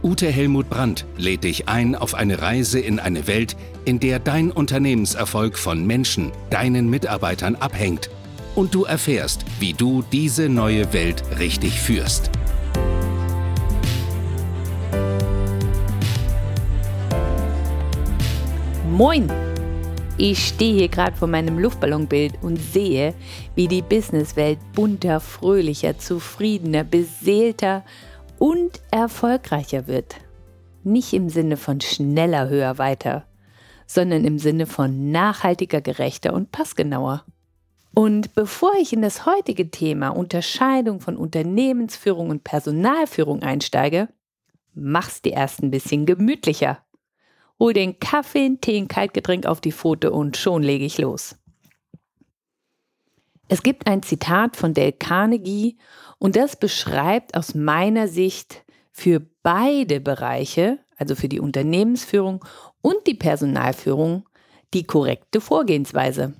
Ute Helmut Brandt lädt dich ein auf eine Reise in eine Welt, in der dein Unternehmenserfolg von Menschen, deinen Mitarbeitern abhängt und du erfährst, wie du diese neue Welt richtig führst. Moin! Ich stehe hier gerade vor meinem Luftballonbild und sehe, wie die Businesswelt bunter, fröhlicher, zufriedener, beseelter und erfolgreicher wird. Nicht im Sinne von schneller, höher, weiter, sondern im Sinne von nachhaltiger, gerechter und passgenauer. Und bevor ich in das heutige Thema Unterscheidung von Unternehmensführung und Personalführung einsteige, mach's dir erst ein bisschen gemütlicher. Hol den Kaffee, Tee, ein Kaltgetränk auf die Pfote und schon lege ich los. Es gibt ein Zitat von Dale Carnegie und das beschreibt aus meiner Sicht für beide Bereiche, also für die Unternehmensführung und die Personalführung, die korrekte Vorgehensweise.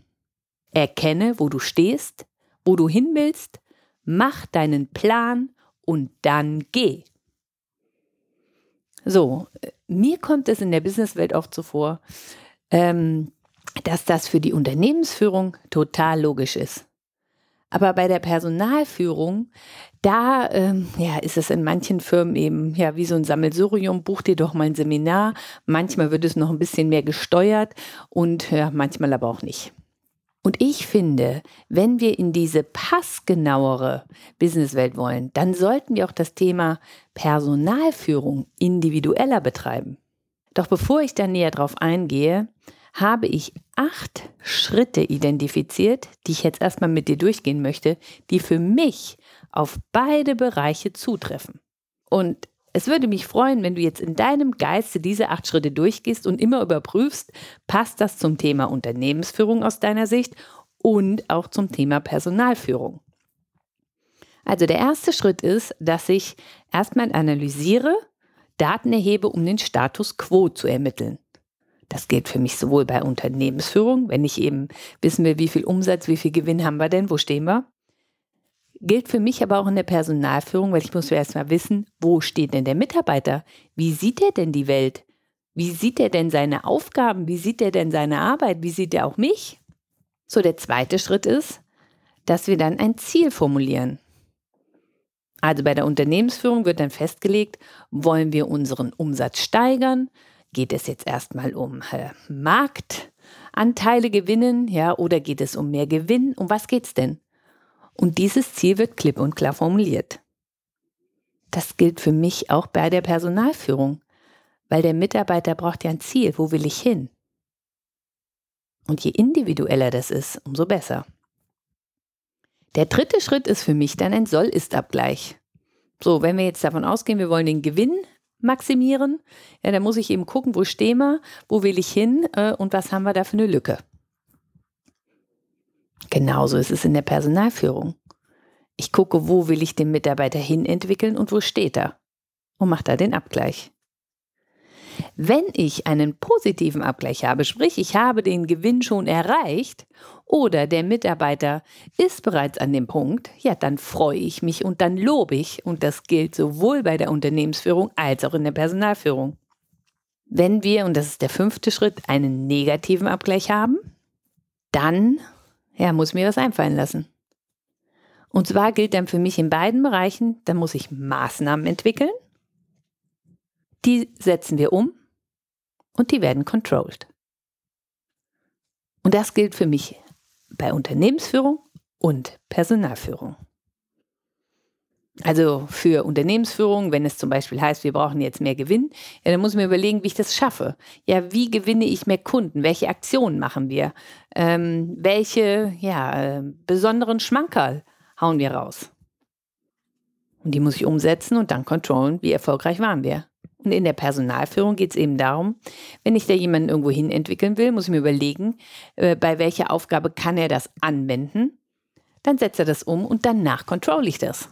Erkenne, wo du stehst, wo du hin willst, mach deinen Plan und dann geh. So, mir kommt es in der Businesswelt oft so vor, ähm, dass das für die Unternehmensführung total logisch ist. Aber bei der Personalführung, da ähm, ja, ist es in manchen Firmen eben ja wie so ein Sammelsurium, buch dir doch mal ein Seminar. Manchmal wird es noch ein bisschen mehr gesteuert und ja, manchmal aber auch nicht. Und ich finde, wenn wir in diese passgenauere Businesswelt wollen, dann sollten wir auch das Thema Personalführung individueller betreiben. Doch bevor ich da näher drauf eingehe, habe ich acht Schritte identifiziert, die ich jetzt erstmal mit dir durchgehen möchte, die für mich auf beide Bereiche zutreffen. Und es würde mich freuen, wenn du jetzt in deinem Geiste diese acht Schritte durchgehst und immer überprüfst, passt das zum Thema Unternehmensführung aus deiner Sicht und auch zum Thema Personalführung. Also der erste Schritt ist, dass ich erstmal analysiere, Daten erhebe, um den Status quo zu ermitteln. Das gilt für mich sowohl bei Unternehmensführung, wenn ich eben wissen will, wie viel Umsatz, wie viel Gewinn haben wir denn, wo stehen wir, Gilt für mich aber auch in der Personalführung, weil ich muss ja erstmal wissen, wo steht denn der Mitarbeiter? Wie sieht er denn die Welt? Wie sieht er denn seine Aufgaben? Wie sieht er denn seine Arbeit? Wie sieht er auch mich? So, der zweite Schritt ist, dass wir dann ein Ziel formulieren. Also bei der Unternehmensführung wird dann festgelegt, wollen wir unseren Umsatz steigern? Geht es jetzt erstmal um äh, Marktanteile gewinnen, ja, oder geht es um mehr Gewinn? Um was geht es denn? Und dieses Ziel wird klipp und klar formuliert. Das gilt für mich auch bei der Personalführung, weil der Mitarbeiter braucht ja ein Ziel, wo will ich hin? Und je individueller das ist, umso besser. Der dritte Schritt ist für mich dann ein Soll-Ist-Abgleich. So, wenn wir jetzt davon ausgehen, wir wollen den Gewinn maximieren, ja, dann muss ich eben gucken, wo stehen wir, wo will ich hin äh, und was haben wir da für eine Lücke. Genauso ist es in der Personalführung. Ich gucke, wo will ich den Mitarbeiter hin entwickeln und wo steht er und mache da den Abgleich. Wenn ich einen positiven Abgleich habe, sprich ich habe den Gewinn schon erreicht oder der Mitarbeiter ist bereits an dem Punkt, ja, dann freue ich mich und dann lobe ich und das gilt sowohl bei der Unternehmensführung als auch in der Personalführung. Wenn wir, und das ist der fünfte Schritt, einen negativen Abgleich haben, dann ja, muss mir was einfallen lassen. Und zwar gilt dann für mich in beiden Bereichen, da muss ich Maßnahmen entwickeln. Die setzen wir um und die werden controlled. Und das gilt für mich bei Unternehmensführung und Personalführung. Also für Unternehmensführung, wenn es zum Beispiel heißt, wir brauchen jetzt mehr Gewinn, ja, dann muss ich mir überlegen, wie ich das schaffe. Ja, wie gewinne ich mehr Kunden? Welche Aktionen machen wir? Ähm, welche ja, äh, besonderen Schmankerl hauen wir raus? Und die muss ich umsetzen und dann kontrollen, wie erfolgreich waren wir. Und in der Personalführung geht es eben darum, wenn ich da jemanden irgendwo hin entwickeln will, muss ich mir überlegen, äh, bei welcher Aufgabe kann er das anwenden. Dann setzt er das um und danach control ich das.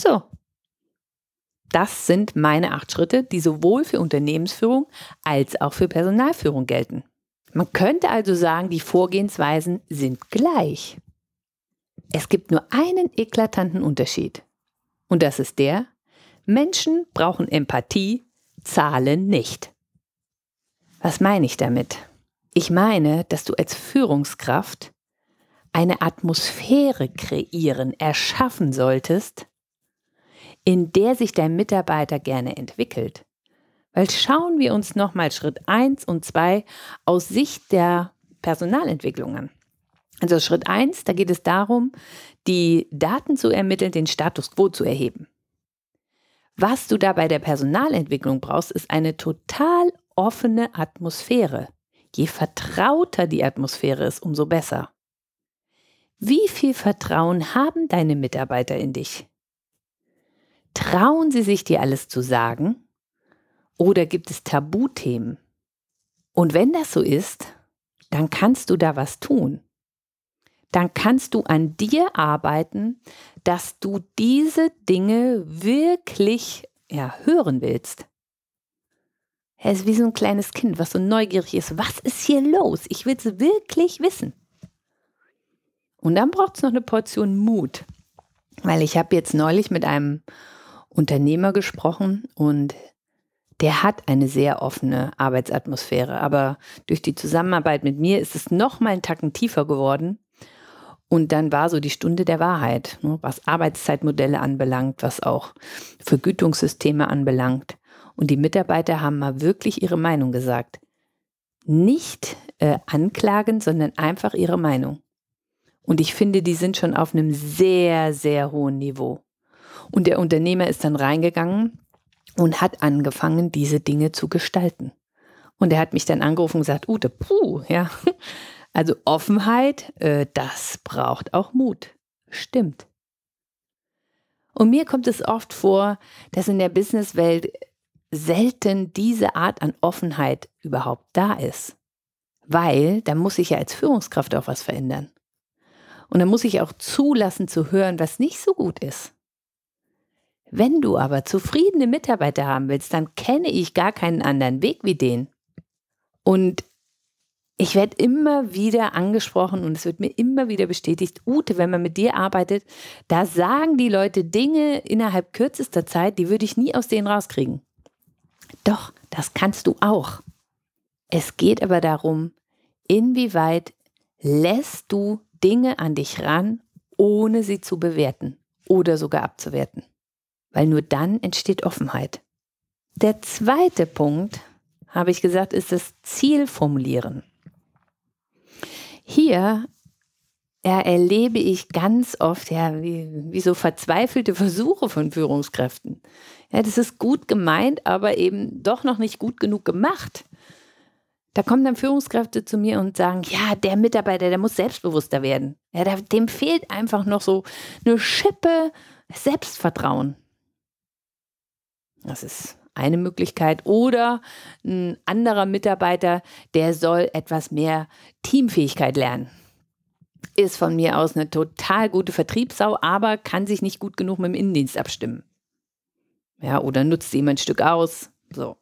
So. Das sind meine acht Schritte, die sowohl für Unternehmensführung als auch für Personalführung gelten. Man könnte also sagen, die Vorgehensweisen sind gleich. Es gibt nur einen eklatanten Unterschied. Und das ist der, Menschen brauchen Empathie, Zahlen nicht. Was meine ich damit? Ich meine, dass du als Führungskraft eine Atmosphäre kreieren, erschaffen solltest, in der sich dein Mitarbeiter gerne entwickelt. Weil schauen wir uns nochmal Schritt 1 und 2 aus Sicht der Personalentwicklung an. Also Schritt 1, da geht es darum, die Daten zu ermitteln, den Status quo zu erheben. Was du da bei der Personalentwicklung brauchst, ist eine total offene Atmosphäre. Je vertrauter die Atmosphäre ist, umso besser. Wie viel Vertrauen haben deine Mitarbeiter in dich? Trauen sie sich dir alles zu sagen? Oder gibt es Tabuthemen? Und wenn das so ist, dann kannst du da was tun. Dann kannst du an dir arbeiten, dass du diese Dinge wirklich ja, hören willst. Er ist wie so ein kleines Kind, was so neugierig ist. Was ist hier los? Ich will es wirklich wissen. Und dann braucht es noch eine Portion Mut. Weil ich habe jetzt neulich mit einem Unternehmer gesprochen und der hat eine sehr offene Arbeitsatmosphäre. Aber durch die Zusammenarbeit mit mir ist es noch mal einen Tacken tiefer geworden. Und dann war so die Stunde der Wahrheit, ne, was Arbeitszeitmodelle anbelangt, was auch Vergütungssysteme anbelangt. Und die Mitarbeiter haben mal wirklich ihre Meinung gesagt. Nicht äh, anklagen, sondern einfach ihre Meinung. Und ich finde, die sind schon auf einem sehr, sehr hohen Niveau. Und der Unternehmer ist dann reingegangen und hat angefangen, diese Dinge zu gestalten. Und er hat mich dann angerufen und gesagt, Ute, puh, ja, also Offenheit, äh, das braucht auch Mut. Stimmt. Und mir kommt es oft vor, dass in der Businesswelt selten diese Art an Offenheit überhaupt da ist. Weil da muss ich ja als Führungskraft auch was verändern. Und dann muss ich auch zulassen zu hören, was nicht so gut ist. Wenn du aber zufriedene Mitarbeiter haben willst, dann kenne ich gar keinen anderen Weg wie den. Und ich werde immer wieder angesprochen und es wird mir immer wieder bestätigt, Ute, wenn man mit dir arbeitet, da sagen die Leute Dinge innerhalb kürzester Zeit, die würde ich nie aus denen rauskriegen. Doch, das kannst du auch. Es geht aber darum, inwieweit lässt du Dinge an dich ran, ohne sie zu bewerten oder sogar abzuwerten. Weil nur dann entsteht Offenheit. Der zweite Punkt, habe ich gesagt, ist das Ziel formulieren. Hier erlebe ich ganz oft ja, wie, wie so verzweifelte Versuche von Führungskräften. Ja, das ist gut gemeint, aber eben doch noch nicht gut genug gemacht. Da kommen dann Führungskräfte zu mir und sagen, ja, der Mitarbeiter, der muss selbstbewusster werden. Ja, dem fehlt einfach noch so eine Schippe Selbstvertrauen. Das ist eine Möglichkeit. Oder ein anderer Mitarbeiter, der soll etwas mehr Teamfähigkeit lernen. Ist von mir aus eine total gute Vertriebssau, aber kann sich nicht gut genug mit dem Innendienst abstimmen. Ja, oder nutzt ihm ein Stück aus. So.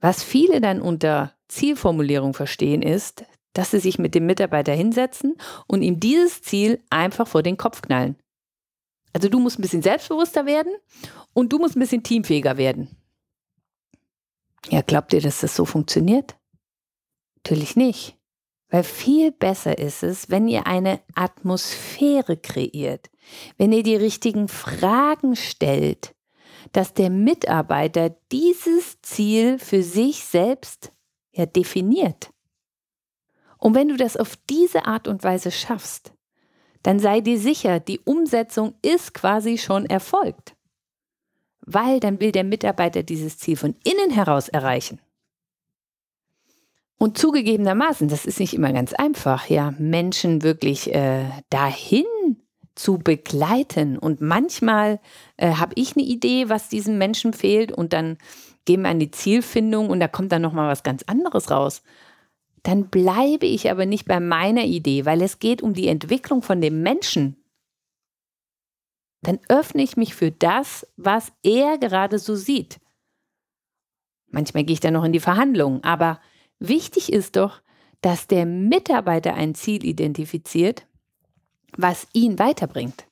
Was viele dann unter Zielformulierung verstehen, ist, dass sie sich mit dem Mitarbeiter hinsetzen und ihm dieses Ziel einfach vor den Kopf knallen. Also du musst ein bisschen selbstbewusster werden und du musst ein bisschen teamfähiger werden. Ja, glaubt ihr, dass das so funktioniert? Natürlich nicht. Weil viel besser ist es, wenn ihr eine Atmosphäre kreiert, wenn ihr die richtigen Fragen stellt, dass der Mitarbeiter dieses Ziel für sich selbst ja definiert. Und wenn du das auf diese Art und Weise schaffst, dann sei dir sicher, die Umsetzung ist quasi schon erfolgt. Weil dann will der Mitarbeiter dieses Ziel von innen heraus erreichen. Und zugegebenermaßen, das ist nicht immer ganz einfach, ja, Menschen wirklich äh, dahin zu begleiten. Und manchmal äh, habe ich eine Idee, was diesem Menschen fehlt und dann gehen wir an die Zielfindung und da kommt dann nochmal was ganz anderes raus. Dann bleibe ich aber nicht bei meiner Idee, weil es geht um die Entwicklung von dem Menschen. Dann öffne ich mich für das, was er gerade so sieht. Manchmal gehe ich dann noch in die Verhandlungen, aber wichtig ist doch, dass der Mitarbeiter ein Ziel identifiziert, was ihn weiterbringt.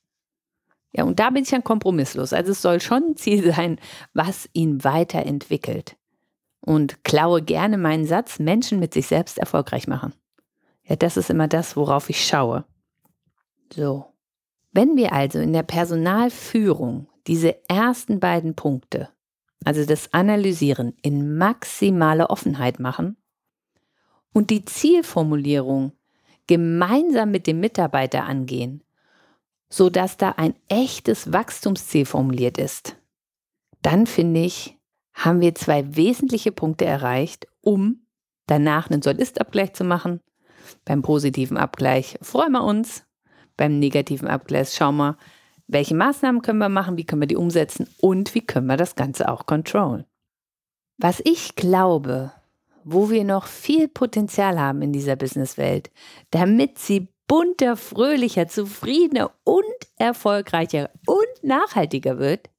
Ja, und da bin ich dann kompromisslos. Also es soll schon ein Ziel sein, was ihn weiterentwickelt. Und klaue gerne meinen Satz, Menschen mit sich selbst erfolgreich machen. Ja, das ist immer das, worauf ich schaue. So. Wenn wir also in der Personalführung diese ersten beiden Punkte, also das Analysieren in maximale Offenheit machen und die Zielformulierung gemeinsam mit dem Mitarbeiter angehen, sodass da ein echtes Wachstumsziel formuliert ist, dann finde ich, haben wir zwei wesentliche Punkte erreicht, um danach einen Soll-Ist-Abgleich zu machen. Beim positiven Abgleich freuen wir uns, beim negativen Abgleich schauen wir, welche Maßnahmen können wir machen, wie können wir die umsetzen und wie können wir das Ganze auch kontrollen. Was ich glaube, wo wir noch viel Potenzial haben in dieser Businesswelt, damit sie bunter, fröhlicher, zufriedener und erfolgreicher und nachhaltiger wird,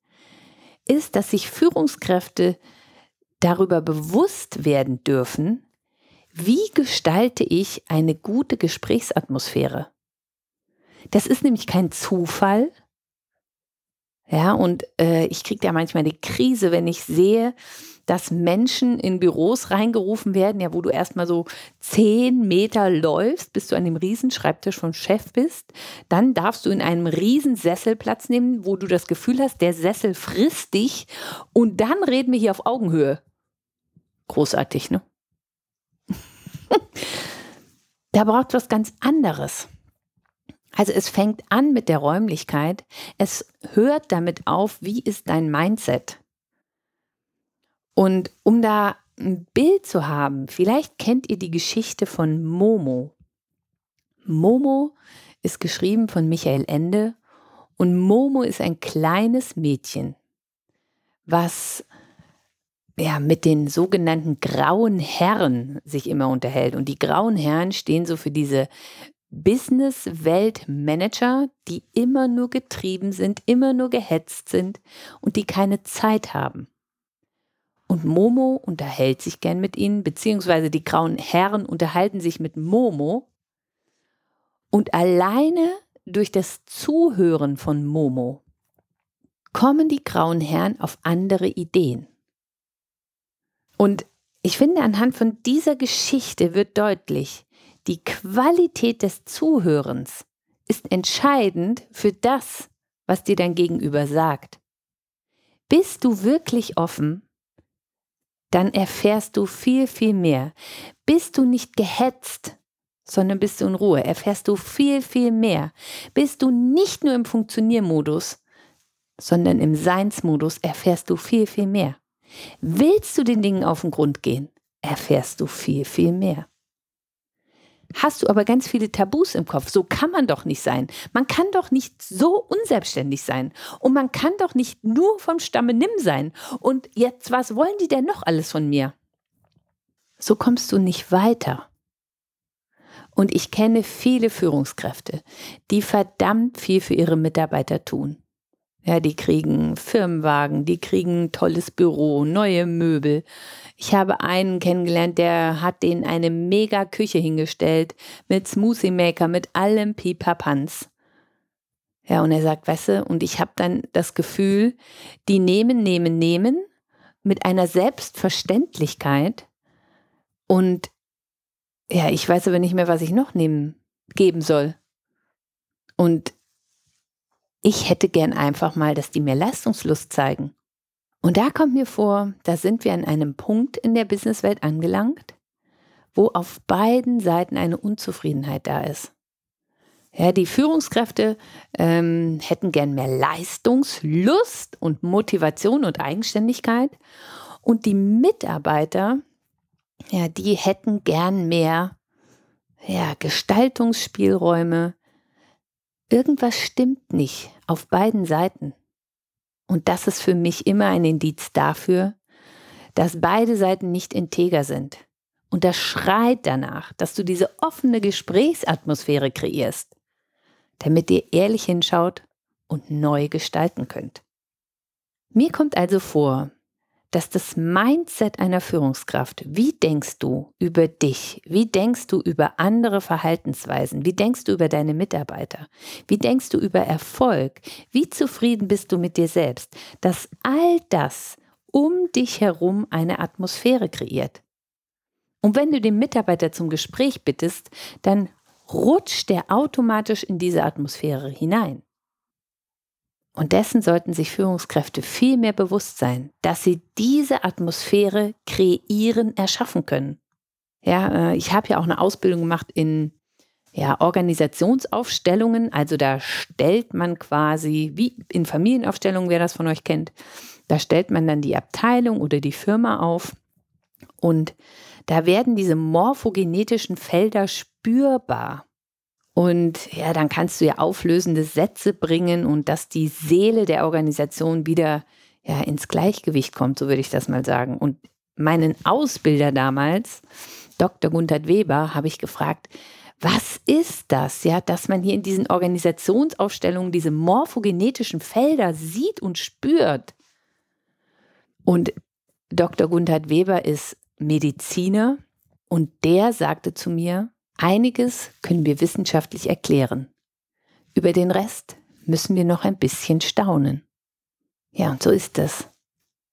ist, dass sich Führungskräfte darüber bewusst werden dürfen, wie gestalte ich eine gute Gesprächsatmosphäre. Das ist nämlich kein Zufall. Ja, und äh, ich kriege ja manchmal die Krise, wenn ich sehe, dass Menschen in Büros reingerufen werden, ja, wo du erstmal so zehn Meter läufst, bis du an dem Riesenschreibtisch vom Chef bist. Dann darfst du in einem Riesensessel Platz nehmen, wo du das Gefühl hast, der Sessel frisst dich. Und dann reden wir hier auf Augenhöhe. Großartig, ne? da braucht was ganz anderes. Also es fängt an mit der Räumlichkeit, es hört damit auf, wie ist dein Mindset? Und um da ein Bild zu haben, vielleicht kennt ihr die Geschichte von Momo. Momo ist geschrieben von Michael Ende und Momo ist ein kleines Mädchen, was ja, mit den sogenannten grauen Herren sich immer unterhält. Und die grauen Herren stehen so für diese Business-Welt-Manager, die immer nur getrieben sind, immer nur gehetzt sind und die keine Zeit haben. Und Momo unterhält sich gern mit ihnen, beziehungsweise die grauen Herren unterhalten sich mit Momo. Und alleine durch das Zuhören von Momo kommen die grauen Herren auf andere Ideen. Und ich finde, anhand von dieser Geschichte wird deutlich, die Qualität des Zuhörens ist entscheidend für das, was dir dein Gegenüber sagt. Bist du wirklich offen dann erfährst du viel, viel mehr. Bist du nicht gehetzt, sondern bist du in Ruhe, erfährst du viel, viel mehr. Bist du nicht nur im Funktioniermodus, sondern im Seinsmodus, erfährst du viel, viel mehr. Willst du den Dingen auf den Grund gehen, erfährst du viel, viel mehr hast du aber ganz viele Tabus im Kopf. So kann man doch nicht sein. Man kann doch nicht so unselbstständig sein. Und man kann doch nicht nur vom Stamme nimm sein. Und jetzt, was wollen die denn noch alles von mir? So kommst du nicht weiter. Und ich kenne viele Führungskräfte, die verdammt viel für ihre Mitarbeiter tun. Ja, die kriegen Firmenwagen, die kriegen tolles Büro, neue Möbel. Ich habe einen kennengelernt, der hat denen eine mega Küche hingestellt mit Smoothie Maker, mit allem Pipapans. Ja, und er sagt, weißt du, und ich habe dann das Gefühl, die nehmen, nehmen, nehmen mit einer Selbstverständlichkeit und ja, ich weiß aber nicht mehr, was ich noch nehmen geben soll. Und ich hätte gern einfach mal, dass die mir Leistungslust zeigen. Und da kommt mir vor, da sind wir an einem Punkt in der Businesswelt angelangt, wo auf beiden Seiten eine Unzufriedenheit da ist. Ja, die Führungskräfte ähm, hätten gern mehr Leistungslust und Motivation und Eigenständigkeit. Und die Mitarbeiter, ja, die hätten gern mehr ja, Gestaltungsspielräume, irgendwas stimmt nicht auf beiden Seiten. Und das ist für mich immer ein Indiz dafür, dass beide Seiten nicht integer sind. Und das schreit danach, dass du diese offene Gesprächsatmosphäre kreierst, damit ihr ehrlich hinschaut und neu gestalten könnt. Mir kommt also vor, dass das Mindset einer Führungskraft, wie denkst du über dich, wie denkst du über andere Verhaltensweisen, wie denkst du über deine Mitarbeiter, wie denkst du über Erfolg, wie zufrieden bist du mit dir selbst, dass all das um dich herum eine Atmosphäre kreiert. Und wenn du den Mitarbeiter zum Gespräch bittest, dann rutscht der automatisch in diese Atmosphäre hinein. Und dessen sollten sich Führungskräfte viel mehr bewusst sein, dass sie diese Atmosphäre kreieren, erschaffen können. Ja, äh, ich habe ja auch eine Ausbildung gemacht in ja, Organisationsaufstellungen. Also da stellt man quasi, wie in Familienaufstellungen, wer das von euch kennt, da stellt man dann die Abteilung oder die Firma auf und da werden diese morphogenetischen Felder spürbar. Und ja, dann kannst du ja auflösende Sätze bringen und dass die Seele der Organisation wieder ja, ins Gleichgewicht kommt, so würde ich das mal sagen. Und meinen Ausbilder damals, Dr. Gunther Weber, habe ich gefragt, was ist das, ja, dass man hier in diesen Organisationsaufstellungen diese morphogenetischen Felder sieht und spürt? Und Dr. Gunther Weber ist Mediziner und der sagte zu mir, Einiges können wir wissenschaftlich erklären. Über den Rest müssen wir noch ein bisschen staunen. Ja, und so ist es.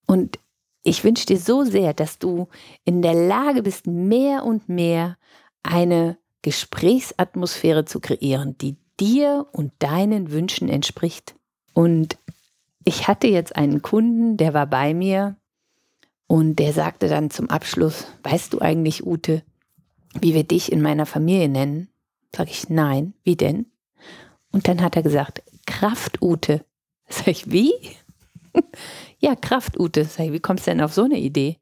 Und ich wünsche dir so sehr, dass du in der Lage bist, mehr und mehr eine Gesprächsatmosphäre zu kreieren, die dir und deinen Wünschen entspricht. Und ich hatte jetzt einen Kunden, der war bei mir und der sagte dann zum Abschluss, weißt du eigentlich, Ute, wie wir dich in meiner Familie nennen? Sag ich, nein, wie denn? Und dann hat er gesagt, Kraft-Ute. Sag ich, wie? ja, Kraft-Ute. Sag ich, wie kommst du denn auf so eine Idee?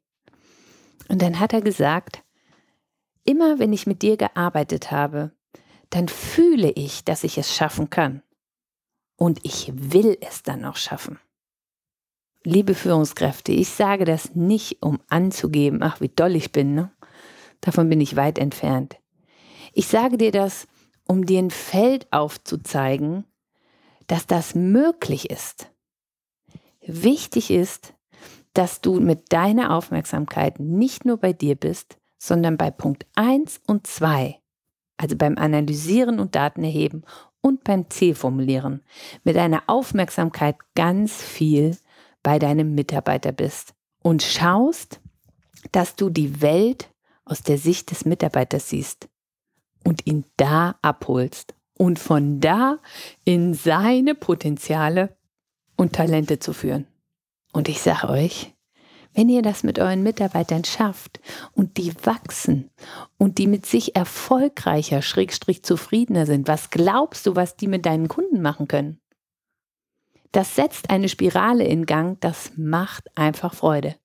Und dann hat er gesagt, immer wenn ich mit dir gearbeitet habe, dann fühle ich, dass ich es schaffen kann. Und ich will es dann auch schaffen. Liebe Führungskräfte, ich sage das nicht, um anzugeben, ach, wie doll ich bin, ne? Davon bin ich weit entfernt. Ich sage dir das, um dir ein Feld aufzuzeigen, dass das möglich ist. Wichtig ist, dass du mit deiner Aufmerksamkeit nicht nur bei dir bist, sondern bei Punkt 1 und 2, also beim Analysieren und Datenerheben und beim Zielformulieren, mit deiner Aufmerksamkeit ganz viel bei deinem Mitarbeiter bist und schaust, dass du die Welt aus der Sicht des Mitarbeiters siehst und ihn da abholst und von da in seine Potenziale und Talente zu führen. Und ich sage euch, wenn ihr das mit euren Mitarbeitern schafft und die wachsen und die mit sich erfolgreicher, schrägstrich zufriedener sind, was glaubst du, was die mit deinen Kunden machen können? Das setzt eine Spirale in Gang, das macht einfach Freude.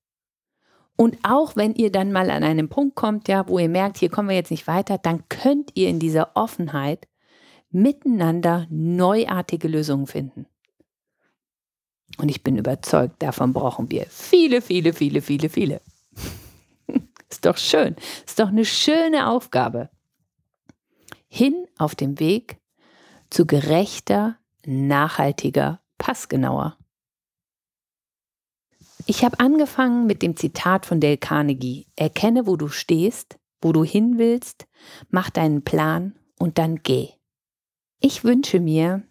Und auch wenn ihr dann mal an einen Punkt kommt, ja, wo ihr merkt, hier kommen wir jetzt nicht weiter, dann könnt ihr in dieser Offenheit miteinander neuartige Lösungen finden. Und ich bin überzeugt, davon brauchen wir viele, viele, viele, viele, viele. Ist doch schön. Ist doch eine schöne Aufgabe. Hin auf dem Weg zu gerechter, nachhaltiger, passgenauer ich habe angefangen mit dem Zitat von Dale Carnegie. Erkenne, wo du stehst, wo du hin willst, mach deinen Plan und dann geh. Ich wünsche mir,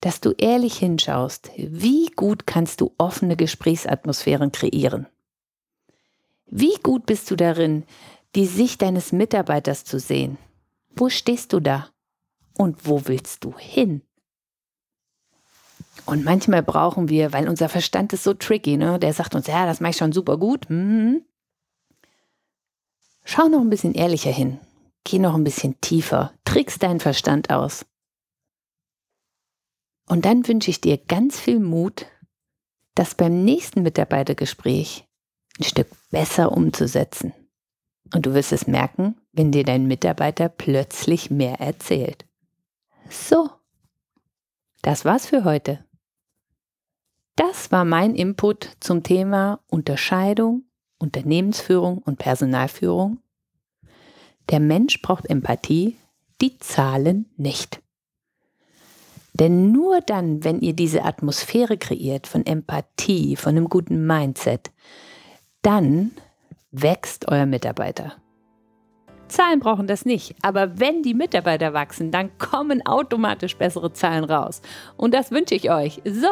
dass du ehrlich hinschaust, wie gut kannst du offene Gesprächsatmosphären kreieren. Wie gut bist du darin, die Sicht deines Mitarbeiters zu sehen? Wo stehst du da? Und wo willst du hin? Und manchmal brauchen wir, weil unser Verstand ist so tricky, ne? der sagt uns, ja, das mache ich schon super gut. Mhm. Schau noch ein bisschen ehrlicher hin. Geh noch ein bisschen tiefer. Trickst deinen Verstand aus. Und dann wünsche ich dir ganz viel Mut, das beim nächsten Mitarbeitergespräch ein Stück besser umzusetzen. Und du wirst es merken, wenn dir dein Mitarbeiter plötzlich mehr erzählt. So, Das war's für heute. Das war mein Input zum Thema Unterscheidung, Unternehmensführung und Personalführung. Der Mensch braucht Empathie, die Zahlen nicht. Denn nur dann, wenn ihr diese Atmosphäre kreiert von Empathie, von einem guten Mindset, dann wächst euer Mitarbeiter. Zahlen brauchen das nicht, aber wenn die Mitarbeiter wachsen, dann kommen automatisch bessere Zahlen raus. Und das wünsche ich euch. So,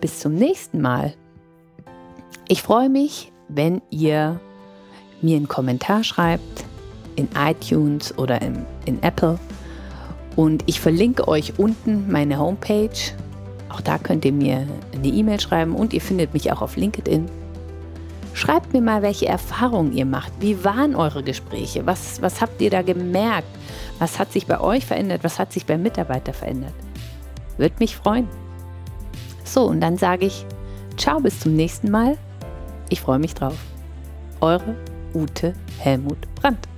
bis zum nächsten Mal. Ich freue mich, wenn ihr mir einen Kommentar schreibt in iTunes oder in, in Apple. Und ich verlinke euch unten meine Homepage. Auch da könnt ihr mir eine E-Mail schreiben und ihr findet mich auch auf LinkedIn. Schreibt mir mal, welche Erfahrungen ihr macht. Wie waren eure Gespräche? Was, was habt ihr da gemerkt? Was hat sich bei euch verändert? Was hat sich beim Mitarbeiter verändert? Würde mich freuen. So, und dann sage ich, ciao, bis zum nächsten Mal. Ich freue mich drauf. Eure Ute Helmut Brandt.